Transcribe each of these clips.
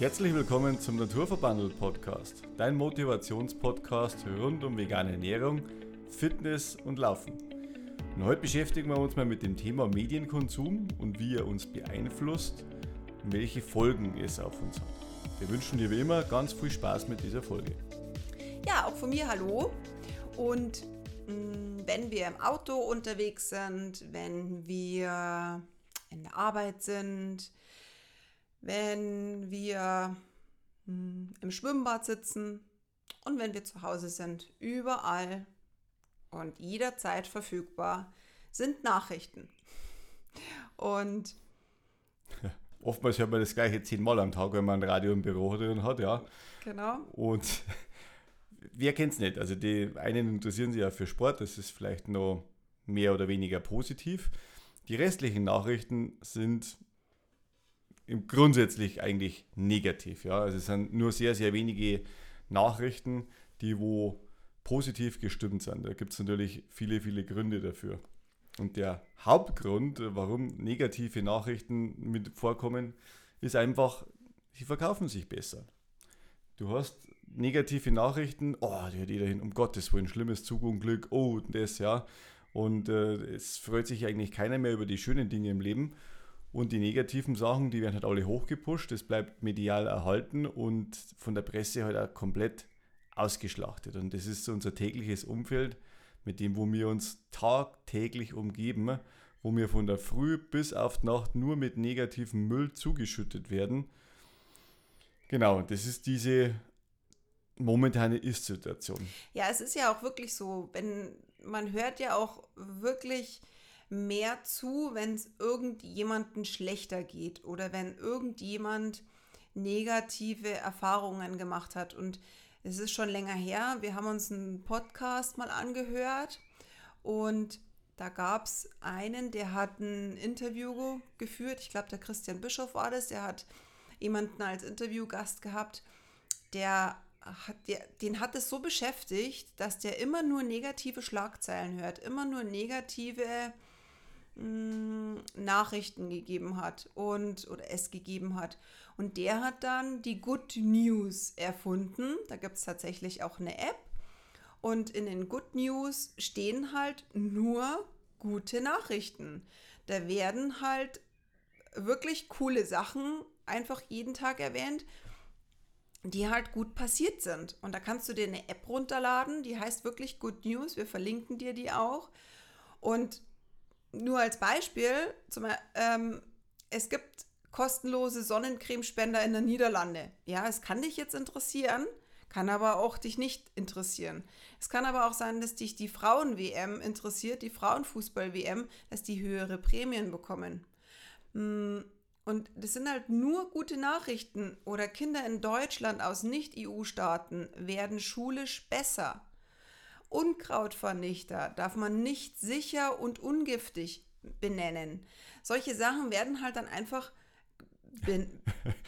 Herzlich willkommen zum Naturverbandel Podcast, dein Motivationspodcast rund um vegane Ernährung, Fitness und Laufen. Und heute beschäftigen wir uns mal mit dem Thema Medienkonsum und wie er uns beeinflusst und welche Folgen es auf uns hat. Wir wünschen dir wie immer ganz viel Spaß mit dieser Folge. Ja, auch von mir hallo. Und mh, mm, wenn wir im Auto unterwegs sind, wenn wir in der Arbeit sind, wenn wir hm, im Schwimmbad sitzen und wenn wir zu Hause sind. Überall und jederzeit verfügbar sind Nachrichten. Und oftmals hört man das gleiche zehnmal am Tag, wenn man ein Radio im Büro drin hat, ja. Genau. Und wer kennt es nicht? Also die einen interessieren sich ja für Sport, das ist vielleicht noch mehr oder weniger positiv. Die restlichen Nachrichten sind grundsätzlich eigentlich negativ. Ja? Also es sind nur sehr, sehr wenige Nachrichten, die wo positiv gestimmt sind. Da gibt es natürlich viele, viele Gründe dafür. Und der Hauptgrund, warum negative Nachrichten mit vorkommen, ist einfach, sie verkaufen sich besser. Du hast negative Nachrichten, oh, die hat jeder hin, um Gottes Willen, schlimmes Zugunglück, oh, das, ja. Und äh, es freut sich eigentlich keiner mehr über die schönen Dinge im Leben. Und die negativen Sachen, die werden halt alle hochgepusht, das bleibt medial erhalten und von der Presse halt auch komplett ausgeschlachtet. Und das ist unser tägliches Umfeld, mit dem, wo wir uns tagtäglich umgeben, wo wir von der Früh bis auf die Nacht nur mit negativem Müll zugeschüttet werden. Genau, das ist diese momentane Ist-Situation. Ja, es ist ja auch wirklich so, wenn man hört ja auch wirklich mehr zu, wenn es irgendjemandem schlechter geht oder wenn irgendjemand negative Erfahrungen gemacht hat. Und es ist schon länger her. Wir haben uns einen Podcast mal angehört und da gab es einen, der hat ein Interview geführt. Ich glaube, der Christian Bischof war das. Der hat jemanden als Interviewgast gehabt, der hat, der, den hat es so beschäftigt, dass der immer nur negative Schlagzeilen hört, immer nur negative Mm, Nachrichten gegeben hat und oder es gegeben hat. Und der hat dann die Good News erfunden. Da gibt es tatsächlich auch eine App. Und in den Good News stehen halt nur gute Nachrichten. Da werden halt wirklich coole Sachen einfach jeden Tag erwähnt, die halt gut passiert sind. Und da kannst du dir eine App runterladen, die heißt wirklich Good News. Wir verlinken dir die auch. Und nur als Beispiel, zum, ähm, es gibt kostenlose Sonnencremespender in der Niederlande. Ja, es kann dich jetzt interessieren, kann aber auch dich nicht interessieren. Es kann aber auch sein, dass dich die Frauen-WM interessiert, die Frauenfußball-WM, dass die höhere Prämien bekommen. Hm, und das sind halt nur gute Nachrichten oder Kinder in Deutschland aus Nicht-EU-Staaten werden schulisch besser. Unkrautvernichter darf man nicht sicher und ungiftig benennen. Solche Sachen werden halt dann einfach.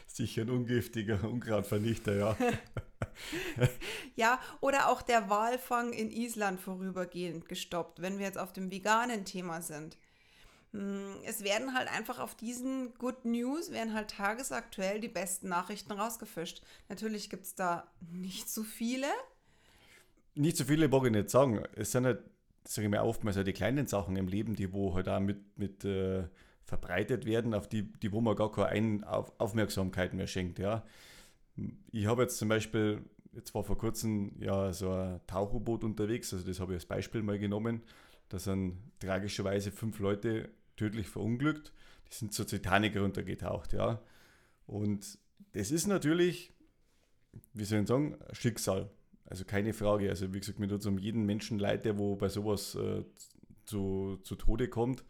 sicher ein ungiftiger Unkrautvernichter, ja. ja, oder auch der Walfang in Island vorübergehend gestoppt, wenn wir jetzt auf dem veganen Thema sind. Hm, es werden halt einfach auf diesen Good News, werden halt tagesaktuell die besten Nachrichten rausgefischt. Natürlich gibt es da nicht so viele, nicht so viele mag ich nicht sagen. Es sind halt, sage ich mal, oftmals halt die kleinen Sachen im Leben, die wo halt auch mit, mit äh, verbreitet werden, auf die, die wo man gar keine auf Aufmerksamkeit mehr schenkt. Ja. Ich habe jetzt zum Beispiel, jetzt war vor kurzem ja so ein Tauchboot unterwegs, also das habe ich als Beispiel mal genommen. Da sind tragischerweise fünf Leute tödlich verunglückt. Die sind zur Titanic runtergetaucht, ja. Und das ist natürlich, wie soll ich sagen, Schicksal. Also keine Frage. Also wie gesagt, mir tut es um jeden Menschen leid, der wo bei sowas äh, zu, zu Tode kommt.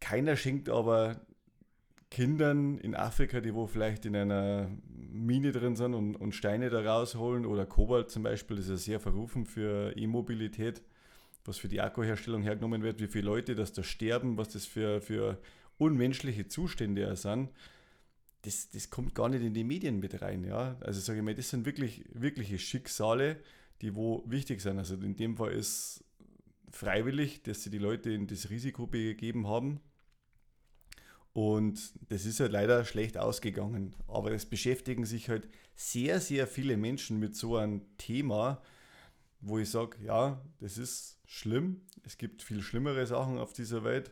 Keiner schenkt aber Kindern in Afrika, die wo vielleicht in einer Mine drin sind und, und Steine da rausholen oder Kobalt zum Beispiel, das ist ja sehr verrufen für E-Mobilität, was für die Akkuherstellung hergenommen wird, wie viele Leute das da sterben, was das für, für unmenschliche Zustände sind das, das kommt gar nicht in die Medien mit rein. Ja? Also sage ich mal, das sind wirklich wirkliche Schicksale, die wo wichtig sind. Also in dem Fall ist freiwillig, dass sie die Leute in das Risiko begeben haben. Und das ist halt leider schlecht ausgegangen. Aber es beschäftigen sich halt sehr, sehr viele Menschen mit so einem Thema, wo ich sage, ja, das ist schlimm. Es gibt viel schlimmere Sachen auf dieser Welt.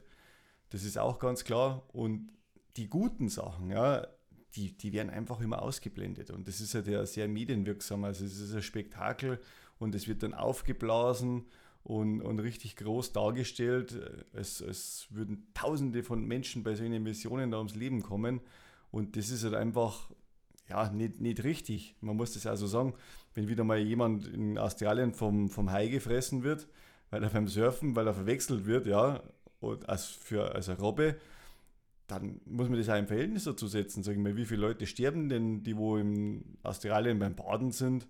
Das ist auch ganz klar. Und die guten Sachen, ja, die, die werden einfach immer ausgeblendet. Und das ist halt ja sehr medienwirksam. Also es ist ein Spektakel und es wird dann aufgeblasen und, und richtig groß dargestellt. Es, es würden Tausende von Menschen bei solchen Missionen da ums Leben kommen. Und das ist halt einfach ja, nicht, nicht richtig. Man muss das also sagen, wenn wieder mal jemand in Australien vom, vom Hai gefressen wird, weil er beim Surfen, weil er verwechselt wird, ja, und als für als eine Robbe, dann muss man das auch im Verhältnis dazu setzen. Sag ich mal, wie viele Leute sterben denn, die wo in Australien beim Baden sind,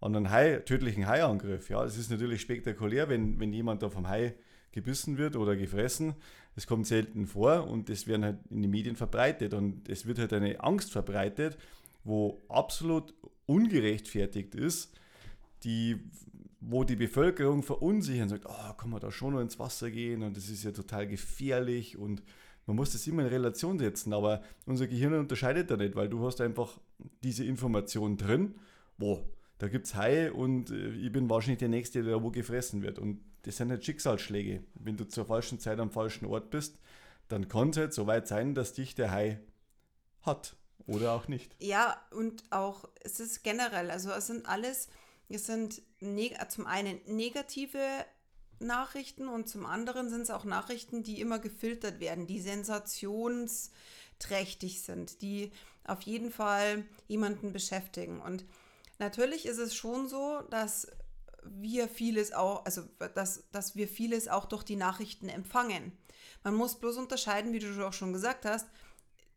an einem Hai, tödlichen Haiangriff. Ja, das ist natürlich spektakulär, wenn, wenn jemand da vom Hai gebissen wird oder gefressen. Das kommt selten vor und das werden halt in den Medien verbreitet und es wird halt eine Angst verbreitet, wo absolut ungerechtfertigt ist, die, wo die Bevölkerung verunsichern sagt, oh, kann man da schon noch ins Wasser gehen und das ist ja total gefährlich und man muss das immer in Relation setzen, aber unser Gehirn unterscheidet da nicht, weil du hast einfach diese Information drin, wo da gibt es Haie und äh, ich bin wahrscheinlich der Nächste, der wo gefressen wird. Und das sind halt Schicksalsschläge. Wenn du zur falschen Zeit am falschen Ort bist, dann kann es halt so weit sein, dass dich der Hai hat. Oder auch nicht. Ja, und auch, es ist generell, also es sind alles, es sind zum einen negative Nachrichten und zum anderen sind es auch Nachrichten, die immer gefiltert werden, die sensationsträchtig sind, die auf jeden Fall jemanden beschäftigen. Und natürlich ist es schon so, dass wir vieles auch, also dass, dass wir vieles auch durch die Nachrichten empfangen. Man muss bloß unterscheiden, wie du auch schon gesagt hast,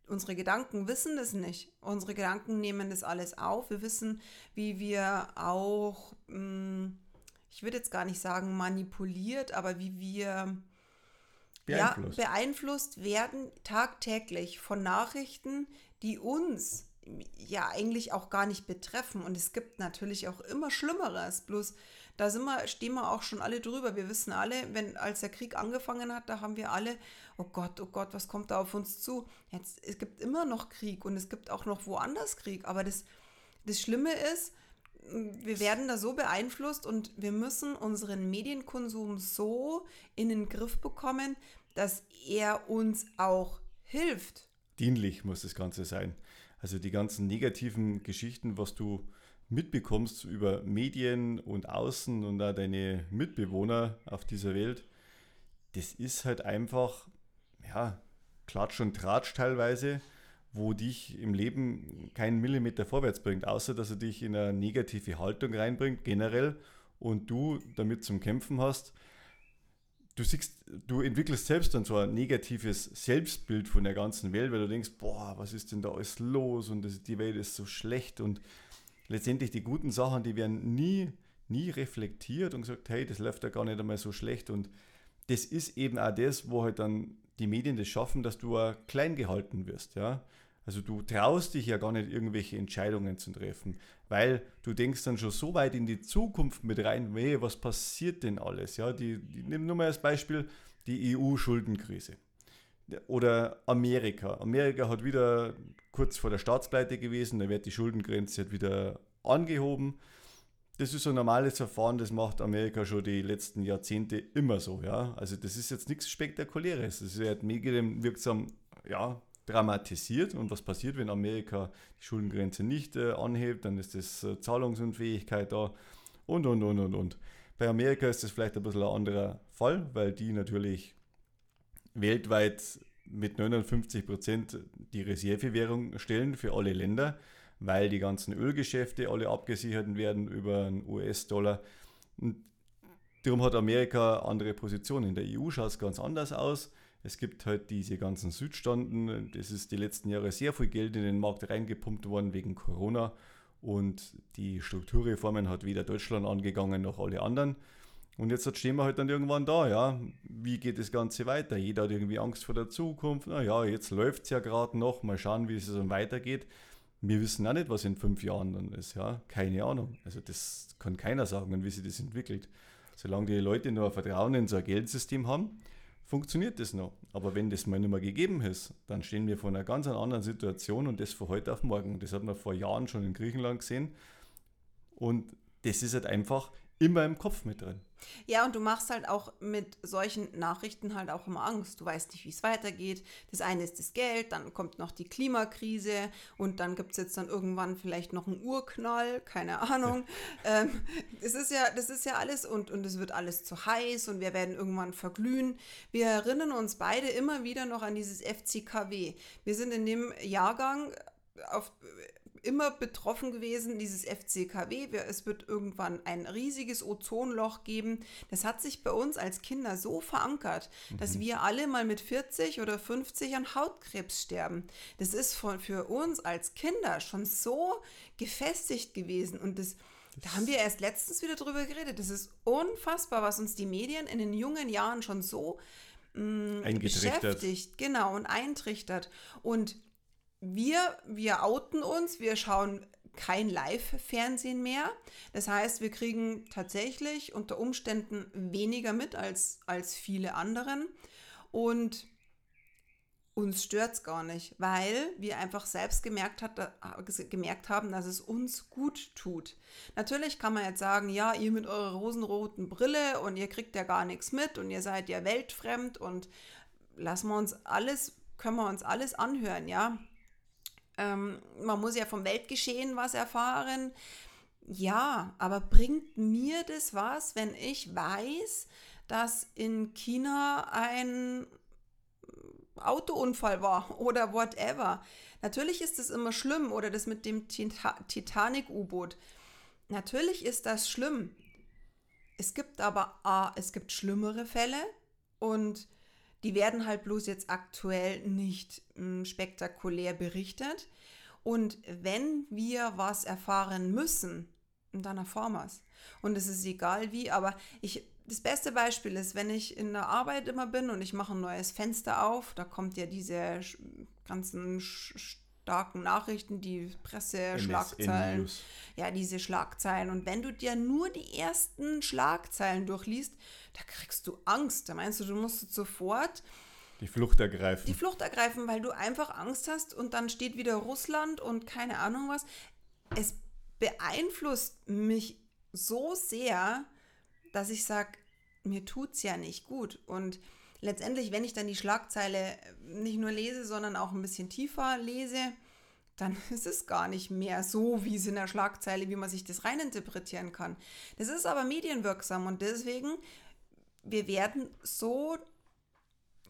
unsere Gedanken wissen das nicht. Unsere Gedanken nehmen das alles auf. Wir wissen, wie wir auch, hm, ich würde jetzt gar nicht sagen manipuliert, aber wie wir beeinflusst. Ja, beeinflusst werden tagtäglich von Nachrichten, die uns ja eigentlich auch gar nicht betreffen. Und es gibt natürlich auch immer Schlimmeres. Bloß da sind wir, stehen wir auch schon alle drüber. Wir wissen alle, wenn als der Krieg angefangen hat, da haben wir alle, oh Gott, oh Gott, was kommt da auf uns zu? Jetzt, es gibt immer noch Krieg und es gibt auch noch woanders Krieg. Aber das, das Schlimme ist, wir werden da so beeinflusst und wir müssen unseren Medienkonsum so in den Griff bekommen, dass er uns auch hilft. Dienlich muss das Ganze sein. Also die ganzen negativen Geschichten, was du mitbekommst über Medien und Außen und auch deine Mitbewohner auf dieser Welt, das ist halt einfach, ja, Klatsch und Tratsch teilweise, wo dich im Leben keinen Millimeter vorwärts bringt, außer dass er dich in eine negative Haltung reinbringt, generell, und du damit zum Kämpfen hast, du siehst, du entwickelst selbst dann so ein negatives Selbstbild von der ganzen Welt, weil du denkst, boah, was ist denn da alles los? Und das, die Welt ist so schlecht. Und letztendlich die guten Sachen, die werden nie, nie reflektiert und gesagt, hey, das läuft ja gar nicht einmal so schlecht. Und das ist eben auch das, wo halt dann die Medien das schaffen, dass du auch klein gehalten wirst, ja. Also du traust dich ja gar nicht, irgendwelche Entscheidungen zu treffen, weil du denkst dann schon so weit in die Zukunft mit rein, hey, was passiert denn alles? Ja, die, die nimm nur mal als Beispiel die EU-Schuldenkrise. Oder Amerika. Amerika hat wieder kurz vor der Staatspleite gewesen, da wird die Schuldengrenze halt wieder angehoben. Das ist so ein normales Verfahren, das macht Amerika schon die letzten Jahrzehnte immer so. Ja? Also das ist jetzt nichts Spektakuläres. Das wird medienwirksam ja, dramatisiert. Und was passiert, wenn Amerika die Schuldengrenze nicht äh, anhebt? Dann ist das äh, Zahlungsunfähigkeit da und, und, und, und, und. Bei Amerika ist das vielleicht ein bisschen ein anderer Fall, weil die natürlich weltweit mit 59 Prozent die Reservewährung stellen für alle Länder, weil die ganzen Ölgeschäfte alle abgesichert werden über einen US-Dollar. darum hat Amerika andere Positionen. In der EU schaut es ganz anders aus. Es gibt halt diese ganzen Südstaaten. Das ist die letzten Jahre sehr viel Geld in den Markt reingepumpt worden wegen Corona. Und die Strukturreformen hat weder Deutschland angegangen noch alle anderen. Und jetzt stehen wir halt dann irgendwann da, ja. Wie geht das Ganze weiter? Jeder hat irgendwie Angst vor der Zukunft. Naja, jetzt läuft es ja gerade noch. Mal schauen, wie es dann weitergeht. Wir wissen auch nicht, was in fünf Jahren dann ist, ja. Keine Ahnung. Also das kann keiner sagen, wie sich das entwickelt. Solange die Leute nur Vertrauen in so ein Geldsystem haben, funktioniert das noch. Aber wenn das mal nicht mehr gegeben ist, dann stehen wir vor einer ganz anderen Situation und das von heute auf morgen. Das hat man vor Jahren schon in Griechenland gesehen. Und das ist halt einfach immer im Kopf mit drin. Ja, und du machst halt auch mit solchen Nachrichten halt auch immer Angst. Du weißt nicht, wie es weitergeht. Das eine ist das Geld, dann kommt noch die Klimakrise und dann gibt es jetzt dann irgendwann vielleicht noch einen Urknall, keine Ahnung. ähm, das, ist ja, das ist ja alles und, und es wird alles zu heiß und wir werden irgendwann verglühen. Wir erinnern uns beide immer wieder noch an dieses FCKW. Wir sind in dem Jahrgang auf, immer betroffen gewesen, dieses FCKW. Es wird irgendwann ein riesiges Ozonloch geben. Das hat sich bei uns als Kinder so verankert, mhm. dass wir alle mal mit 40 oder 50 an Hautkrebs sterben. Das ist von, für uns als Kinder schon so gefestigt gewesen und das da haben wir erst letztens wieder drüber geredet. Das ist unfassbar, was uns die Medien in den jungen Jahren schon so mh, mm, beschäftigt. Genau, und eintrichtert. Und wir, wir outen uns, wir schauen kein Live-Fernsehen mehr. Das heißt, wir kriegen tatsächlich unter Umständen weniger mit als, als viele anderen. Und uns stört es gar nicht, weil wir einfach selbst gemerkt, hat, äh, gemerkt haben, dass es uns gut tut. Natürlich kann man jetzt sagen, ja, ihr mit eurer rosenroten Brille und ihr kriegt ja gar nichts mit und ihr seid ja weltfremd und lassen wir uns alles, können wir uns alles anhören, ja. Ähm, man muss ja vom Weltgeschehen was erfahren. Ja, aber bringt mir das was, wenn ich weiß, dass in China ein Autounfall war oder whatever? Natürlich ist das immer schlimm oder das mit dem Titanic-U-Boot. Natürlich ist das schlimm. Es gibt aber A, es gibt schlimmere Fälle und die werden halt bloß jetzt aktuell nicht spektakulär berichtet. Und wenn wir was erfahren müssen, dann erfahren wir es. Und es ist egal wie, aber ich, das beste Beispiel ist, wenn ich in der Arbeit immer bin und ich mache ein neues Fenster auf, da kommt ja diese ganzen starken Nachrichten, die Presse-Schlagzeilen. Ja, diese Schlagzeilen. Und wenn du dir nur die ersten Schlagzeilen durchliest, da kriegst du Angst. Da meinst du, du musst sofort die Flucht ergreifen. Die Flucht ergreifen, weil du einfach Angst hast und dann steht wieder Russland und keine Ahnung was. Es beeinflusst mich so sehr, dass ich sage, mir tut es ja nicht gut. Und letztendlich, wenn ich dann die Schlagzeile nicht nur lese, sondern auch ein bisschen tiefer lese, dann ist es gar nicht mehr so, wie es in der Schlagzeile, wie man sich das reininterpretieren kann. Das ist aber medienwirksam und deswegen, wir werden so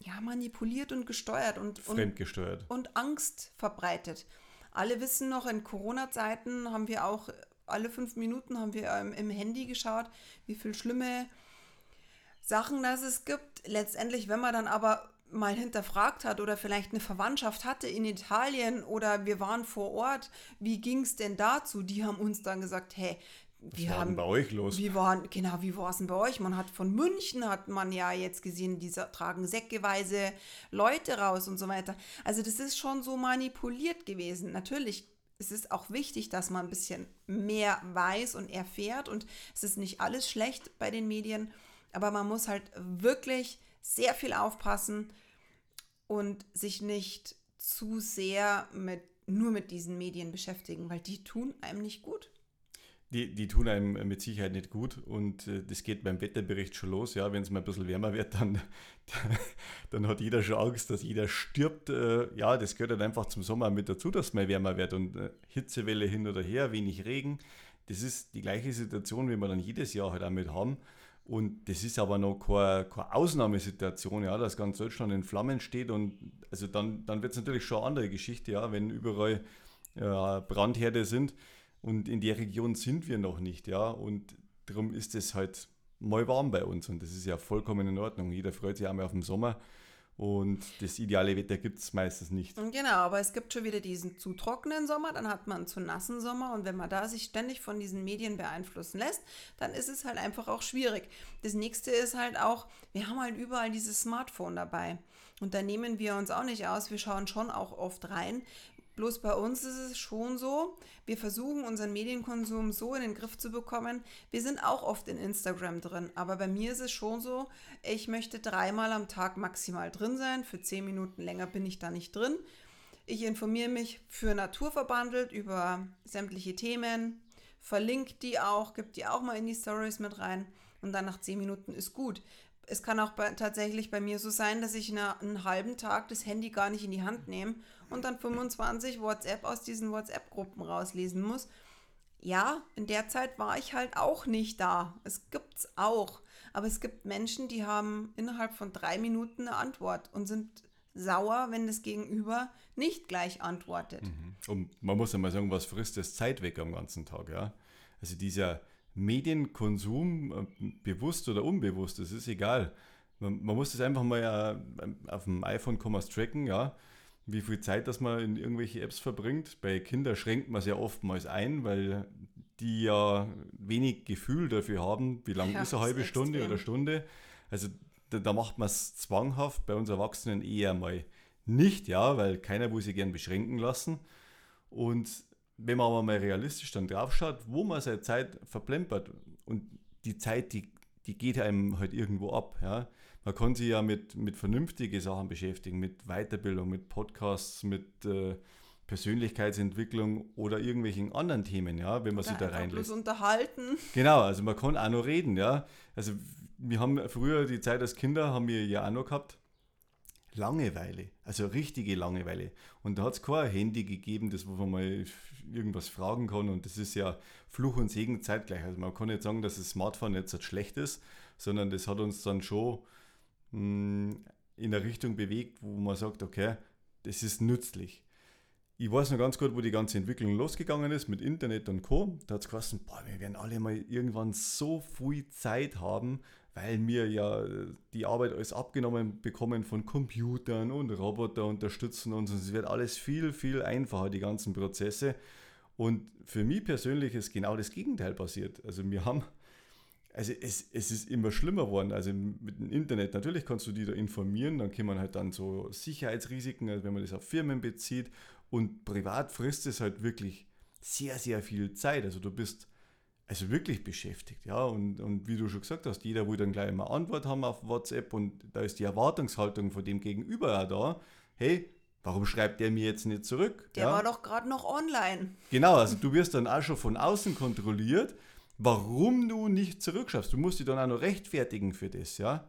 ja, manipuliert und gesteuert und, Fremdgesteuert. Und, und Angst verbreitet. Alle wissen noch, in Corona-Zeiten haben wir auch alle fünf Minuten haben wir ähm, im Handy geschaut, wie viele schlimme Sachen das es gibt. Letztendlich, wenn man dann aber mal hinterfragt hat oder vielleicht eine Verwandtschaft hatte in Italien oder wir waren vor Ort, wie ging es denn dazu? Die haben uns dann gesagt, hey, Was war haben bei euch los? Wie waren, genau, wie war es denn bei euch? Man hat von München, hat man ja jetzt gesehen, diese tragen säckeweise Leute raus und so weiter. Also das ist schon so manipuliert gewesen. Natürlich es ist auch wichtig, dass man ein bisschen mehr weiß und erfährt und es ist nicht alles schlecht bei den Medien, aber man muss halt wirklich sehr viel aufpassen und sich nicht zu sehr mit, nur mit diesen Medien beschäftigen, weil die tun einem nicht gut. Die, die tun einem mit Sicherheit nicht gut und äh, das geht beim Wetterbericht schon los. Ja, wenn es mal ein bisschen wärmer wird, dann, dann hat jeder schon Angst, dass jeder stirbt. Äh, ja, das gehört halt einfach zum Sommer mit dazu, dass es mal wärmer wird und äh, Hitzewelle hin oder her, wenig Regen. Das ist die gleiche Situation, wie wir dann jedes Jahr halt damit haben. Und das ist aber noch keine, keine Ausnahmesituation, ja, dass ganz Deutschland in Flammen steht. Und also dann, dann wird es natürlich schon eine andere Geschichte, ja, wenn überall ja, Brandherde sind. Und in der Region sind wir noch nicht, ja. Und darum ist es halt mal warm bei uns. Und das ist ja vollkommen in Ordnung. Jeder freut sich einmal auf den Sommer. Und das ideale Wetter gibt es meistens nicht. Genau, aber es gibt schon wieder diesen zu trockenen Sommer, dann hat man einen zu nassen Sommer und wenn man da sich ständig von diesen Medien beeinflussen lässt, dann ist es halt einfach auch schwierig. Das nächste ist halt auch, wir haben halt überall dieses Smartphone dabei und da nehmen wir uns auch nicht aus, wir schauen schon auch oft rein, Bloß bei uns ist es schon so, wir versuchen unseren Medienkonsum so in den Griff zu bekommen. Wir sind auch oft in Instagram drin, aber bei mir ist es schon so, ich möchte dreimal am Tag maximal drin sein. Für zehn Minuten länger bin ich da nicht drin. Ich informiere mich für Naturverbandelt über sämtliche Themen, verlinke die auch, gebe die auch mal in die Stories mit rein und dann nach zehn Minuten ist gut es kann auch bei, tatsächlich bei mir so sein, dass ich eine, einen halben Tag das Handy gar nicht in die Hand nehme und dann 25 WhatsApp aus diesen WhatsApp-Gruppen rauslesen muss. Ja, in der Zeit war ich halt auch nicht da. Es gibt's auch. Aber es gibt Menschen, die haben innerhalb von drei Minuten eine Antwort und sind sauer, wenn das Gegenüber nicht gleich antwortet. Mhm. Und man muss ja mal sagen, was frisst das Zeit weg am ganzen Tag, ja? Also dieser Medienkonsum, äh, bewusst oder unbewusst, das ist egal. Man, man muss das einfach mal ja auf dem iPhone kann tracken, ja, wie viel Zeit das man in irgendwelche Apps verbringt. Bei Kindern schränkt man es ja oftmals ein, weil die ja wenig Gefühl dafür haben, wie lang ja, ist eine halbe Stunde extrem. oder Stunde. Also da, da macht man es zwanghaft, bei uns Erwachsenen eher mal nicht, ja, weil keiner will sich gern beschränken lassen. Und wenn man aber mal realistisch dann drauf schaut, wo man seine Zeit verplempert und die Zeit, die, die geht einem halt irgendwo ab. Ja? Man kann sich ja mit, mit vernünftigen Sachen beschäftigen, mit Weiterbildung, mit Podcasts, mit äh, Persönlichkeitsentwicklung oder irgendwelchen anderen Themen, ja, wenn man sich da reinlässt. unterhalten. Genau, also man kann auch noch reden, ja. Also wir haben früher die Zeit als Kinder, haben wir ja auch noch gehabt, Langeweile, also richtige Langeweile. Und da hat es kein Handy gegeben, das wo man mal irgendwas fragen kann. Und das ist ja Fluch und Segen zeitgleich. Also man kann nicht sagen, dass das Smartphone jetzt schlecht ist, sondern das hat uns dann schon mh, hm, in eine Richtung bewegt, wo man sagt, okay, das ist nützlich. Ich weiß noch ganz gut, wo die ganze Entwicklung losgegangen ist mit Internet und Co. Da hat es geheißen, boah, wir werden alle mal irgendwann so viel Zeit haben, weil wir ja äh, die Arbeit alles abgenommen bekommen von Computern und Roboter unterstützen uns und es wird alles viel, viel einfacher, die ganzen Prozesse. Und für mich persönlich ist genau das Gegenteil passiert. Also wir haben, also es, es ist immer schlimmer geworden. Also mit dem Internet, natürlich kannst du die da informieren, dann kann man halt dann so Sicherheitsrisiken, also wenn man das auf Firmen bezieht und privat frisst es halt wirklich sehr, sehr viel Zeit. Also du bist also wirklich beschäftigt, ja. Und, und wie du schon gesagt hast, jeder will dann gleich mal Antwort haben auf WhatsApp und da ist die Erwartungshaltung von dem Gegenüber ja da. Hey, warum schreibt der mir jetzt nicht zurück? Der ja? war doch gerade noch online. Genau, also du wirst dann auch schon von außen kontrolliert, warum du nicht zurückschreibst. Du musst dich dann auch noch rechtfertigen für das, ja.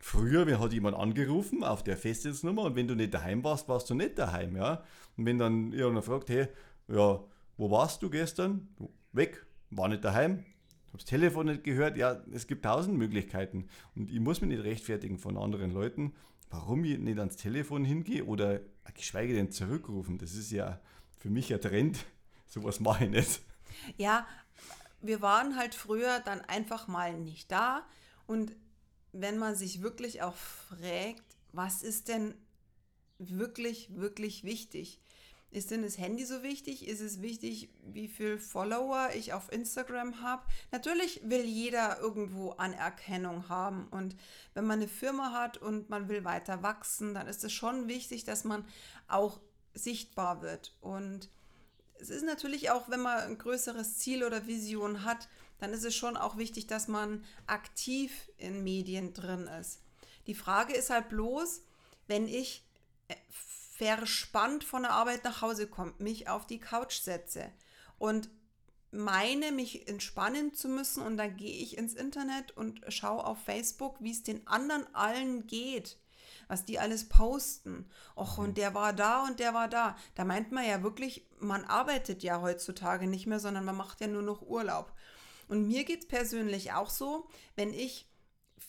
Früher, wer hat jemand angerufen auf der Festnetznummer und wenn du nicht daheim warst, warst du nicht daheim, ja. Und wenn dann irgendwer fragt, hey, ja, wo warst du gestern? Weg, war nicht daheim, habe das Telefon nicht gehört. Ja, es gibt tausend Möglichkeiten. Und ich muss mich nicht rechtfertigen von anderen Leuten, warum ich nicht ans Telefon hingehe oder geschweige denn zurückrufen. Das ist ja für mich ein Trend. Sowas mache ich nicht. Ja, wir waren halt früher dann einfach mal nicht da. Und wenn man sich wirklich auch fragt, was ist denn wirklich, wirklich wichtig? Ist denn das Handy so wichtig? Ist es wichtig, wie viele Follower ich auf Instagram habe? Natürlich will jeder irgendwo Anerkennung haben. Und wenn man eine Firma hat und man will weiter wachsen, dann ist es schon wichtig, dass man auch sichtbar wird. Und es ist natürlich auch, wenn man ein größeres Ziel oder Vision hat, dann ist es schon auch wichtig, dass man aktiv in Medien drin ist. Die Frage ist halt bloß, wenn ich äh, verspannt von der Arbeit nach Hause kommt, mich auf die Couch setze und meine, mich entspannen zu müssen und dann gehe ich ins Internet und schaue auf Facebook, wie es den anderen allen geht, was die alles posten. Och, und der war da und der war da. Da meint man ja wirklich, man arbeitet ja heutzutage nicht mehr, sondern man macht ja nur noch Urlaub. Und mir geht es persönlich auch so, wenn ich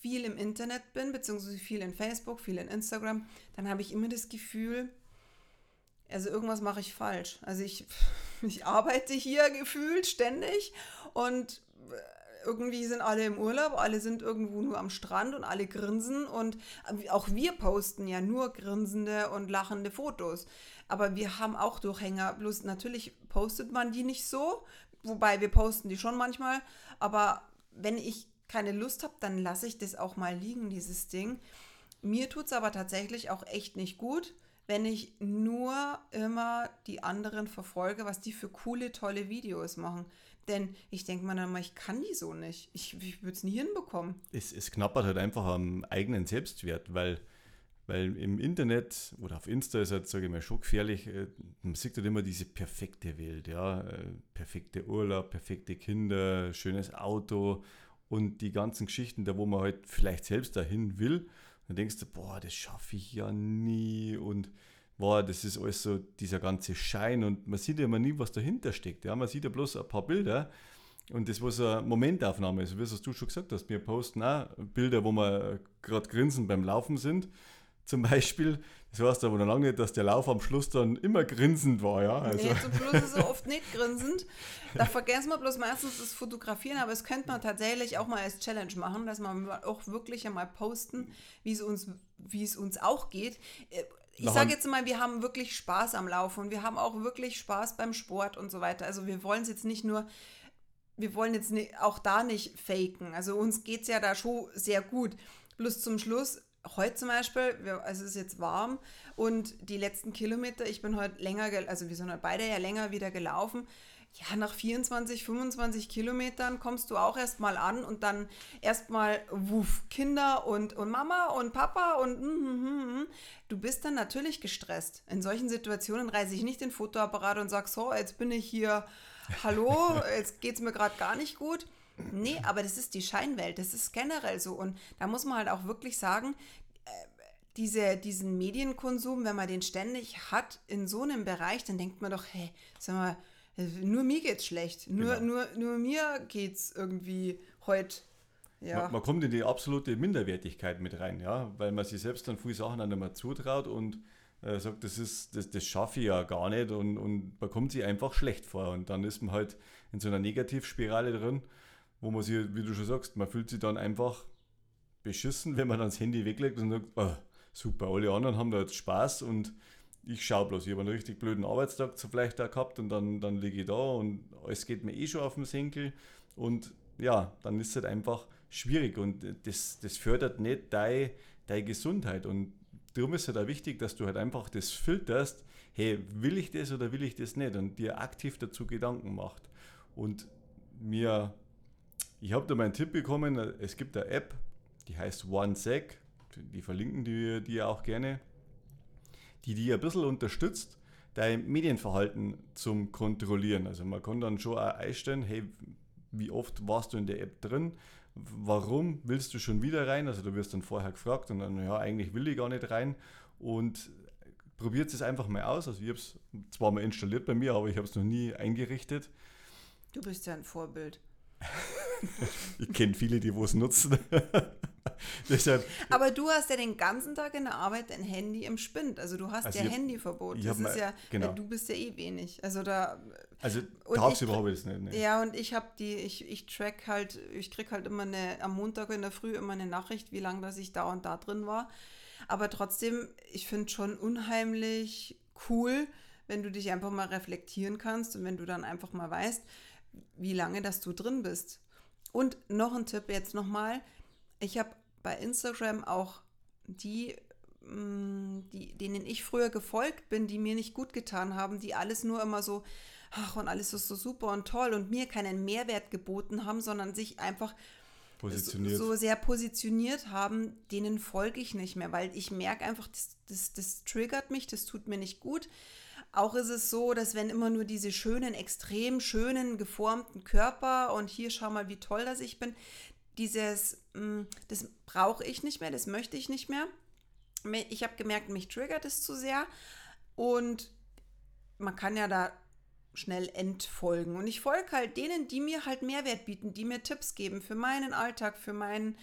viel im Internet bin, beziehungsweise viel in Facebook, viel in Instagram, dann habe ich immer das Gefühl, also irgendwas mache ich falsch. Also ich, ich arbeite hier gefühlt ständig und irgendwie sind alle im Urlaub, alle sind irgendwo nur am Strand und alle grinsen und auch wir posten ja nur grinsende und lachende Fotos. Aber wir haben auch Durchhänger, bloß natürlich postet man die nicht so, wobei wir posten die schon manchmal, aber wenn ich keine Lust habe, dann lasse ich das auch mal liegen, dieses Ding. Mir tut es aber tatsächlich auch echt nicht gut wenn ich nur immer die anderen verfolge, was die für coole, tolle Videos machen. Denn ich denke mir dann mal, ich kann die so nicht. Ich, ich würde es nie hinbekommen. Es, es knappert halt einfach am eigenen Selbstwert, weil, weil im Internet oder auf Insta ist halt, sage ich mal, schon gefährlich. äh, Man sieht halt immer diese perfekte Welt, ja. äh, Perfekte Urlaub, perfekte Kinder, schönes Auto und die ganzen Geschichten, da wo man halt vielleicht selbst dahin will. Dann denkst du, boah, das schaffe ich ja nie und boah, das ist alles so dieser ganze Schein und man sieht ja immer nie, was dahinter steckt. Ja, man sieht ja bloß ein paar Bilder und das, was eine Momentaufnahme ist, wie es du schon gesagt hast, wir posten auch Bilder, wo wir gerade grinsen beim Laufen sind. Zum Beispiel, das heißt aber noch lange nicht, dass der Lauf am Schluss dann immer grinsend war, ja. Also, Nee, zum Schluss ist er oft nicht grinsend. Da vergessen wir bloß meistens das Fotografieren, aber es könnte man tatsächlich auch mal als Challenge machen, dass wir auch wirklich einmal posten, wie es uns, wie es uns auch geht. Äh, Ich sage jetzt mal, wir haben wirklich Spaß am Laufen und wir haben auch wirklich Spaß beim Sport und so weiter. Also wir wollen es jetzt nicht nur, wir wollen jetzt auch da nicht faken. Also uns geht es ja da schon sehr gut. Bloß zum Schluss, heute zum Beispiel, also es ist jetzt warm und die letzten Kilometer, ich bin heute länger, also wir sind heute beide ja länger wieder gelaufen. Ja, nach 24, 25 Kilometern kommst du auch erstmal an und dann erstmal wuff, Kinder und, und Mama und Papa und mm, mm, mm, mm. du bist dann natürlich gestresst. In solchen Situationen reiße ich nicht den Fotoapparat und sag so, jetzt bin ich hier, hallo, jetzt geht es mir gerade gar nicht gut. Nee, aber das ist die Scheinwelt, das ist generell so. Und da muss man halt auch wirklich sagen, äh, diese, diesen Medienkonsum, wenn man den ständig hat in so einem Bereich, dann denkt man doch, hey, sag mal, nur mir geht's schlecht. Nur, Genau. nur, nur mir geht's irgendwie heute. Ja. man, man kommt in die absolute Minderwertigkeit mit rein, ja, weil man sich selbst dann viele Sachen dann nicht mehr zutraut und äh, sagt, das ist, das, das schaffe ich ja gar nicht und, und man kommt sich einfach schlecht vor und dann ist man halt in so einer Negativspirale drin, wo man sich, wie du schon sagst, man fühlt sich dann einfach beschissen, wenn man dann das Handy weglegt und sagt, oh, super, alle anderen haben da jetzt Spaß und ich schaue bloß, ich habe einen richtig blöden Arbeitstag vielleicht da gehabt und dann, dann liege ich da und es geht mir eh schon auf den Senkel und ja, dann ist es halt einfach schwierig und das, das fördert nicht deine, deine Gesundheit und darum ist es halt auch wichtig, dass du halt einfach das filterst, hey, will ich das oder will ich das nicht und dir aktiv dazu Gedanken macht und mir, ich habe da meinen Tipp bekommen, es gibt eine App, die heißt OneSec, die verlinken die, die auch gerne, die dir ein bisschen unterstützt, dein Medienverhalten zum Kontrollieren. Also man kann dann schon auch einstellen, hey, wie oft warst du in der App drin? Warum willst du schon wieder rein? Also du wirst dann vorher gefragt und dann, ja, eigentlich will ich gar nicht rein. Und probiert es einfach mal aus. Also ich habe es zwar mal installiert bei mir, aber ich habe es noch nie eingerichtet. Du bist ja ein Vorbild. Ich kenne viele, die es nutzen. Deshalb, Aber du hast ja den ganzen Tag in der Arbeit dein Handy im Spind. Also du hast Also ja hab- Handyverbot. Das hab ist mal- ja, genau. du bist ja eh wenig. Also da, also tagsüber ich- nicht. Nee. ja, und ich habe die, ich, ich track halt, ich krieg halt immer eine, am Montag in der Früh immer eine Nachricht, wie lange dass ich da und da drin war. Aber trotzdem, ich finde schon unheimlich cool, wenn du dich einfach mal reflektieren kannst und wenn du dann einfach mal weißt, wie lange dass du drin bist. Und noch ein Tipp jetzt nochmal. Ich habe bei Instagram auch die, mh, die, denen ich früher gefolgt bin, die mir nicht gut getan haben, die alles nur immer so, ach, und alles ist so super und toll und mir keinen Mehrwert geboten haben, sondern sich einfach so sehr positioniert haben, denen folge ich nicht mehr, weil ich merke einfach, das, das, das triggert mich, das tut mir nicht gut. Auch ist es so, dass wenn immer nur diese schönen, extrem schönen, geformten Körper und hier schau mal, wie toll das ich bin, dieses, mh, das brauche ich nicht mehr, das möchte ich nicht mehr. Me- Ich habe gemerkt, mich triggert es zu sehr und man kann ja da schnell entfolgen. Und ich folge halt denen, die mir halt Mehrwert bieten, die mir Tipps geben für meinen Alltag, für meinen,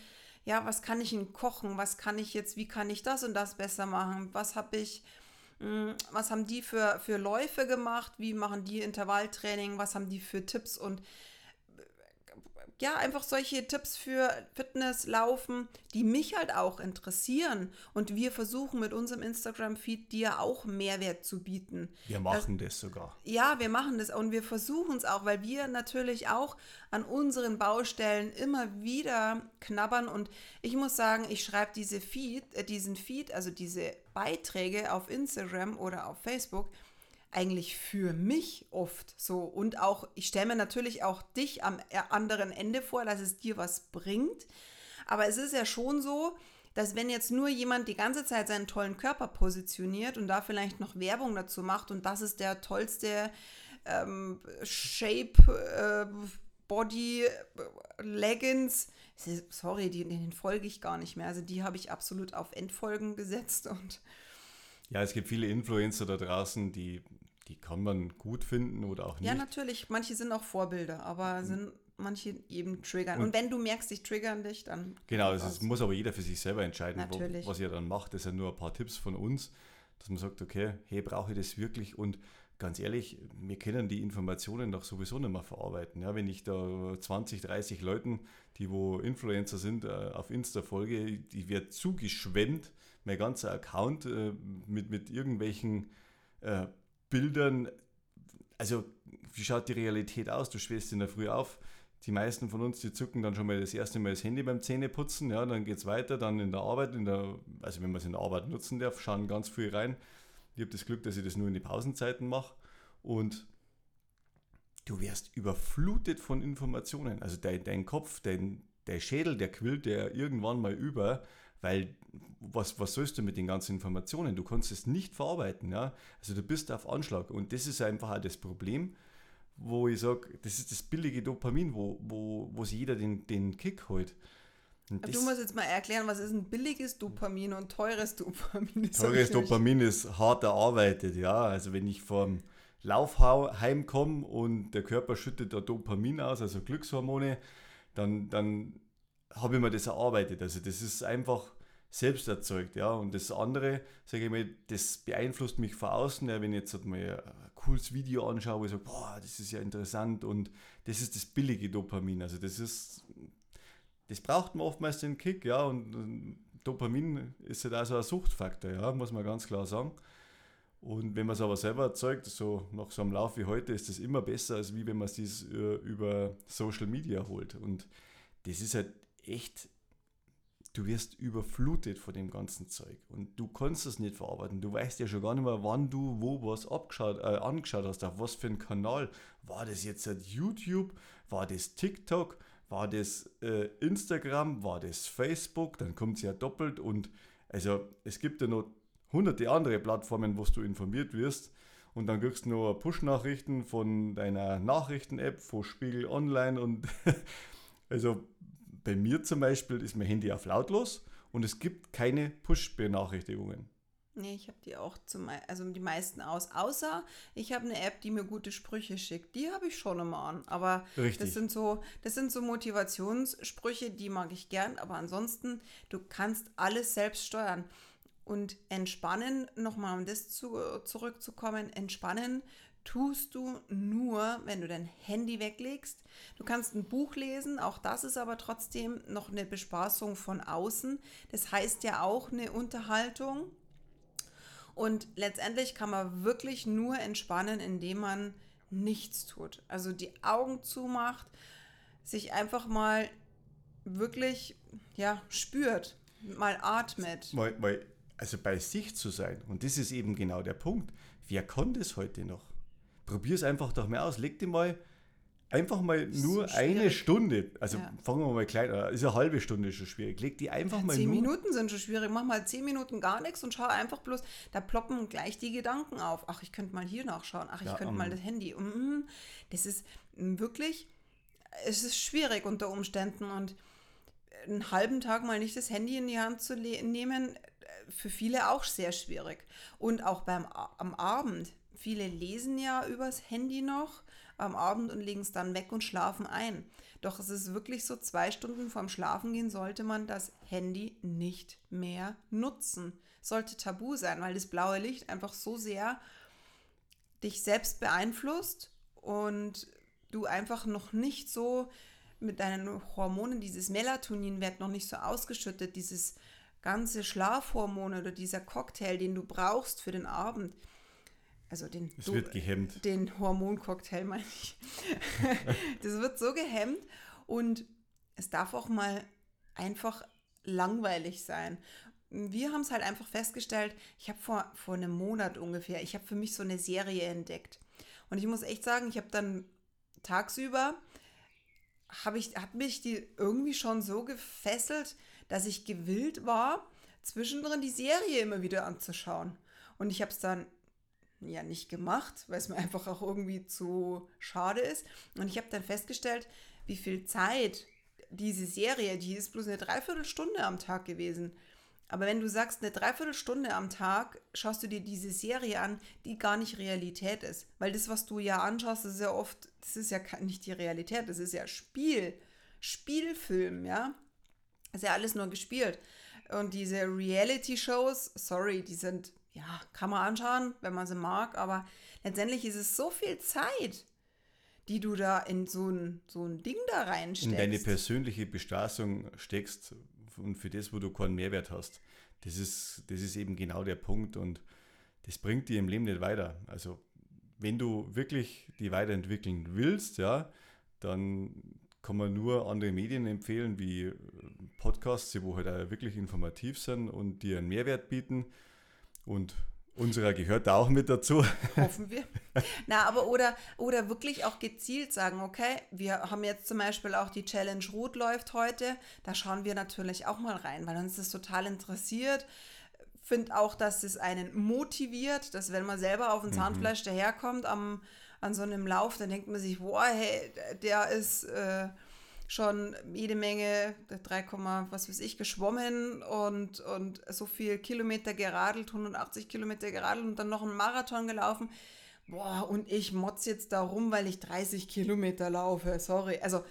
ja, was kann ich denn kochen, was kann ich jetzt, wie kann ich das und das besser machen, was habe ich, was haben die für, für Läufe gemacht, wie machen die Intervalltraining, was haben die für Tipps? Und ja, einfach solche Tipps für Fitness, Laufen, die mich halt auch interessieren. Und wir versuchen mit unserem Instagram-Feed dir auch Mehrwert zu bieten. Wir machen das, das sogar. Ja, wir machen das und wir versuchen es auch, weil wir natürlich auch an unseren Baustellen immer wieder knabbern. Und ich muss sagen, ich schreibe diese Feed, äh, diesen Feed, also diese Beiträge auf Instagram oder auf Facebook, eigentlich für mich oft so. Und auch, ich stelle mir natürlich auch dich am äh, anderen Ende vor, dass es dir was bringt. Aber es ist ja schon so, dass wenn jetzt nur jemand die ganze Zeit seinen tollen Körper positioniert und da vielleicht noch Werbung dazu macht und das ist der tollste ähm, Shape, äh, Body, äh, Leggings, sorry, den folge ich gar nicht mehr. Also die habe ich absolut auf Endfolgen gesetzt und ja, es gibt viele Influencer da draußen, die, die kann man gut finden oder auch nicht. Ja, natürlich. Manche sind auch Vorbilder, aber mhm. sind manche eben triggern. Und, und, wenn du merkst, ich triggern dich, dann. Genau, es muss aber jeder für sich selber entscheiden, wo, was er dann macht. Das sind nur ein paar Tipps von uns, dass man sagt, okay, hey, brauche ich das wirklich? Und ganz ehrlich, wir können die Informationen doch sowieso nicht mehr verarbeiten. Ja, wenn ich da 20, 30 Leuten, die wo Influencer sind, äh, auf Insta folge, die wird zugeschwemmt mein ganzer Account äh, mit, mit irgendwelchen äh, Bildern. Also, wie schaut die Realität aus? Du schwest in der Früh auf. Die meisten von uns, die zucken dann schon mal das erste Mal das Handy beim Zähneputzen, ja, dann geht es weiter, dann in der Arbeit, in der, also wenn man es in der Arbeit nutzen darf, schauen ganz viel rein. Ich habe das Glück, dass ich das nur in die Pausenzeiten mache und du wirst überflutet von Informationen. Also dein, dein Kopf, dein, der Schädel, der quillt der irgendwann mal über, weil was, was sollst du mit den ganzen Informationen? Du kannst es nicht verarbeiten. Ja? Also du bist auf Anschlag. Und das ist einfach auch das Problem, wo ich sage, das ist das billige Dopamin, wo, wo, wo sich jeder den, den Kick holt. du musst jetzt mal erklären, was ist ein billiges Dopamin und teures Dopamin? teures Dopamin ist hart erarbeitet, ja. Also wenn ich vom Laufheim komme und der Körper schüttet da Dopamin aus, also Glückshormone, dann, dann habe ich mir das erarbeitet. Also das ist einfach selbst erzeugt, ja. Und das andere, sage ich mal, das beeinflusst mich von außen, ja, wenn ich jetzt halt mal ein cooles Video anschaue, ich sage, boah, das ist ja interessant und das ist das billige Dopamin. Also das ist, das braucht man oftmals den Kick, ja. Und Dopamin ist halt auch so ein Suchtfaktor, ja, muss man ganz klar sagen. Und wenn man es aber selber erzeugt, so nach so einem Lauf wie heute, ist das immer besser, als wie wenn man es äh, über Social Media holt. Und das ist halt echt du wirst überflutet von dem ganzen Zeug und du kannst es nicht verarbeiten. Du weißt ja schon gar nicht mehr, wann du wo was abgeschaut, äh, angeschaut hast, auf was für einen Kanal. War das jetzt YouTube? War das TikTok? War das äh, Instagram? War das Facebook? Dann kommt es ja doppelt und also es gibt ja noch hunderte andere Plattformen, wo du informiert wirst. Und dann kriegst du noch Push-Nachrichten von deiner Nachrichten-App, von Spiegel Online und also bei mir zum Beispiel ist mein Handy auf lautlos und es gibt keine Push-Benachrichtigungen. Nee, ich habe die auch zum, also die meisten aus. Außer ich habe eine App, die mir gute Sprüche schickt. Die habe ich schon immer an. Aber Richtig. das sind so, das sind so Motivationssprüche, die mag ich gern. Aber ansonsten, du kannst alles selbst steuern. Und entspannen, nochmal um das zu, zurückzukommen, entspannen tust du nur, wenn du dein Handy weglegst. Du kannst ein Buch lesen, auch das ist aber trotzdem noch eine Bespaßung von außen. Das heißt ja auch eine Unterhaltung. Und letztendlich kann man wirklich nur entspannen, indem man nichts tut. Also die Augen zumacht, sich einfach mal wirklich ja, spürt, mal atmet. Mal, mal, also bei sich zu sein. Und das ist eben genau der Punkt. Wer kann das heute noch? Probier es einfach doch mal aus. Leg dir mal einfach mal nur so eine Stunde, also ja. fangen wir mal klein an, ist eine halbe Stunde schon schwierig. Leg die einfach mal Zehn Minuten sind schon schwierig. Mach mal zehn Minuten gar nichts und schau einfach bloß, da ploppen gleich die Gedanken auf. Ach, ich könnte mal hier nachschauen. Ach, ich ja, könnte um, mal das Handy. Mm, das ist wirklich, es ist schwierig unter Umständen und einen halben Tag mal nicht das Handy in die Hand zu nehmen, für viele auch sehr schwierig. Und auch beim am Abend Viele lesen ja übers Handy noch am Abend und legen es dann weg und schlafen ein. Doch es ist wirklich so, zwei Stunden vorm Schlafengehen sollte man das Handy nicht mehr nutzen. Sollte tabu sein, weil das blaue Licht einfach so sehr dich selbst beeinflusst und du einfach noch nicht so mit deinen Hormonen, dieses Melatonin wird noch nicht so ausgeschüttet, dieses ganze Schlafhormon oder dieser Cocktail, den du brauchst für den Abend. Also den, es wird gehemmt. Den Hormoncocktail meine ich. das wird so gehemmt und es darf auch mal einfach langweilig sein. Wir haben es halt einfach festgestellt, ich habe vor, vor einem Monat ungefähr, ich habe für mich so eine Serie entdeckt. Und ich muss echt sagen, ich habe dann tagsüber, habe ich, hat mich die irgendwie schon so gefesselt, dass ich gewillt war, zwischendrin die Serie immer wieder anzuschauen. Und ich habe es dann ja nicht gemacht, weil es mir einfach auch irgendwie zu schade ist. Und ich habe dann festgestellt, wie viel Zeit diese Serie, die ist bloß eine Dreiviertelstunde am Tag gewesen. Aber wenn du sagst, eine Dreiviertelstunde am Tag schaust du dir diese Serie an, die gar nicht Realität ist. Weil das, was du ja anschaust, ist ja oft, das ist ja nicht die Realität, das ist ja Spiel, Spielfilm, ja. Das ist ja alles nur gespielt. Und diese Reality-Shows, sorry, die sind, ja, kann man anschauen, wenn man sie mag, aber letztendlich ist es so viel Zeit, die du da in so ein, so ein Ding da reinsteckst. In deine persönliche Bestraßung steckst, und für das, wo du keinen Mehrwert hast. Das ist, das ist eben genau der Punkt und das bringt dir im Leben nicht weiter. Also wenn du wirklich die weiterentwickeln willst, ja, dann kann man nur andere Medien empfehlen, wie Podcasts, die wo halt auch wirklich informativ sind und dir einen Mehrwert bieten. Und Unserer gehört da auch mit dazu. Hoffen wir. Na, aber oder, oder wirklich auch gezielt sagen, okay, wir haben jetzt zum Beispiel auch die Challenge Rot läuft heute. Da schauen wir natürlich auch mal rein, weil uns das total interessiert. Finde auch, dass es einen motiviert, dass wenn man selber auf ein mhm. Zahnfleisch daherkommt am, an so einem Lauf, dann denkt man sich, boah, hey, der ist. Äh, schon jede Menge, 3, was weiß ich, geschwommen und, und so viel Kilometer geradelt, 180 Kilometer geradelt und dann noch einen Marathon gelaufen. Boah, und ich motz jetzt da rum, weil ich 30 Kilometer laufe. Sorry. Also,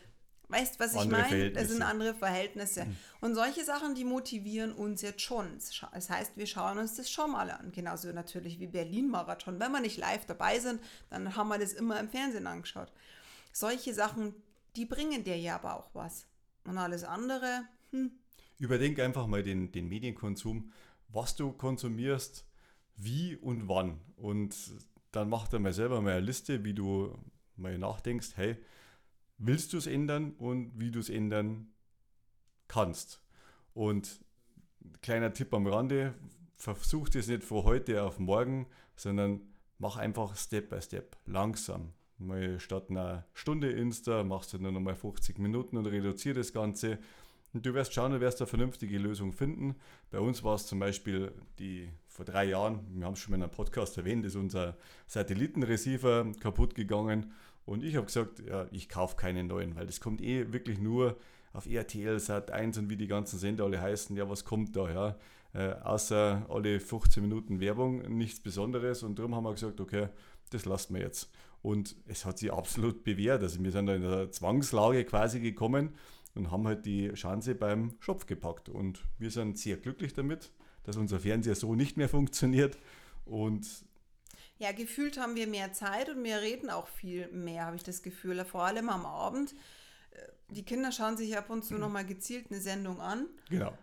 weißt was ich meine? Das sind andere Verhältnisse. Mhm. Und solche Sachen, die motivieren uns jetzt schon. Das heißt, wir schauen uns das schon mal an. Genauso natürlich wie Berlin-Marathon. Wenn wir nicht live dabei sind, dann haben wir das immer im Fernsehen angeschaut. Solche Sachen, die bringen dir ja aber auch was. Und alles andere, hm. Überdenk einfach mal den, den Medienkonsum, was du konsumierst, wie und wann. Und dann mach dir mal selber mal eine Liste, wie du mal nachdenkst, hey, willst du es ändern und wie du es ändern kannst. Und kleiner Tipp am Rande, versuch das nicht von heute auf morgen, sondern mach einfach Step by Step, langsam. Mal statt einer Stunde Insta machst du nur noch mal 50 Minuten und reduzierst das Ganze. Und du wirst schauen, du wirst eine vernünftige Lösung finden. Bei uns war es zum Beispiel die vor drei Jahren, wir haben es schon in einem Podcast erwähnt, ist unser Satellitenreceiver kaputt gegangen. Und ich habe gesagt, ja, ich kaufe keinen neuen, weil das kommt eh wirklich nur auf RTL, Sat 1 und wie die ganzen Sender alle heißen. Ja, was kommt da? Ja? Äh, außer alle 15 Minuten Werbung, nichts Besonderes. Und darum haben wir gesagt, okay, das lassen wir jetzt. Und es hat sich absolut bewährt. Also wir sind da in einer Zwangslage quasi gekommen und haben halt die Chance beim Schopf gepackt. Und wir sind sehr glücklich damit, dass unser Fernseher so nicht mehr funktioniert. Und ja, gefühlt haben wir mehr Zeit und wir reden auch viel mehr, habe ich das Gefühl. Vor allem am Abend. Die Kinder schauen sich ab und zu nochmal gezielt eine Sendung an. Genau.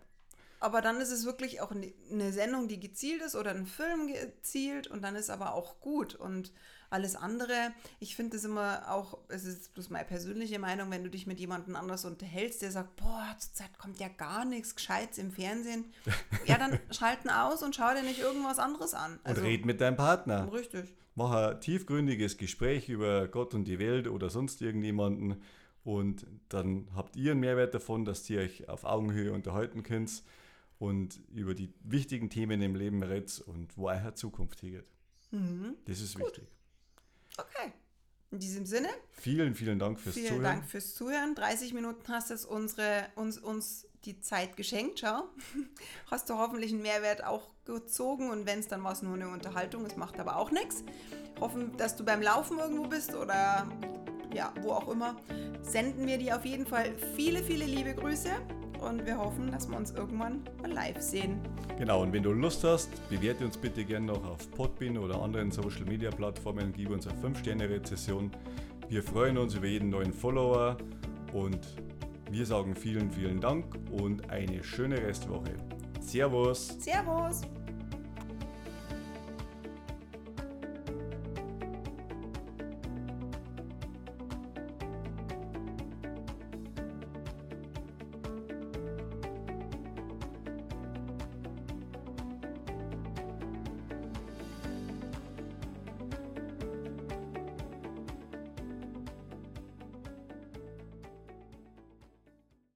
Aber dann ist es wirklich auch eine Sendung, die gezielt ist oder ein Film gezielt und dann ist aber auch gut. Und alles andere, ich finde es immer auch, es ist bloß meine persönliche Meinung, wenn du dich mit jemandem anders unterhältst, der sagt, boah, zurzeit kommt ja gar nichts Gescheites im Fernsehen, ja, dann schalten aus und schau dir nicht irgendwas anderes an. Also, und red mit deinem Partner. Richtig. Mach ein tiefgründiges Gespräch über Gott und die Welt oder sonst irgendjemanden und dann habt ihr einen Mehrwert davon, dass ihr euch auf Augenhöhe unterhalten könnt und über die wichtigen Themen im Leben redet und wo eure Zukunft hingeht. Mhm. Das ist Gut. wichtig. Okay. In diesem Sinne. Vielen, vielen Dank fürs vielen Zuhören. Vielen Dank fürs Zuhören. 30 Minuten hast du unsere, uns, uns die Zeit geschenkt, schau. Hast du hoffentlich einen Mehrwert auch gezogen und wenn es dann war es nur eine Unterhaltung, es macht aber auch nichts. Hoffen, dass du beim Laufen irgendwo bist oder ja, wo auch immer. Senden wir dir auf jeden Fall viele, viele liebe Grüße und wir hoffen, dass wir uns irgendwann mal live sehen. Genau, und wenn du Lust hast, bewerte uns bitte gerne noch auf Podbean oder anderen Social Media Plattformen, gib uns eine 5-Sterne-Rezession. Wir freuen uns über jeden neuen Follower Und wir sagen vielen, vielen Dank und eine schöne Restwoche. Servus. Servus.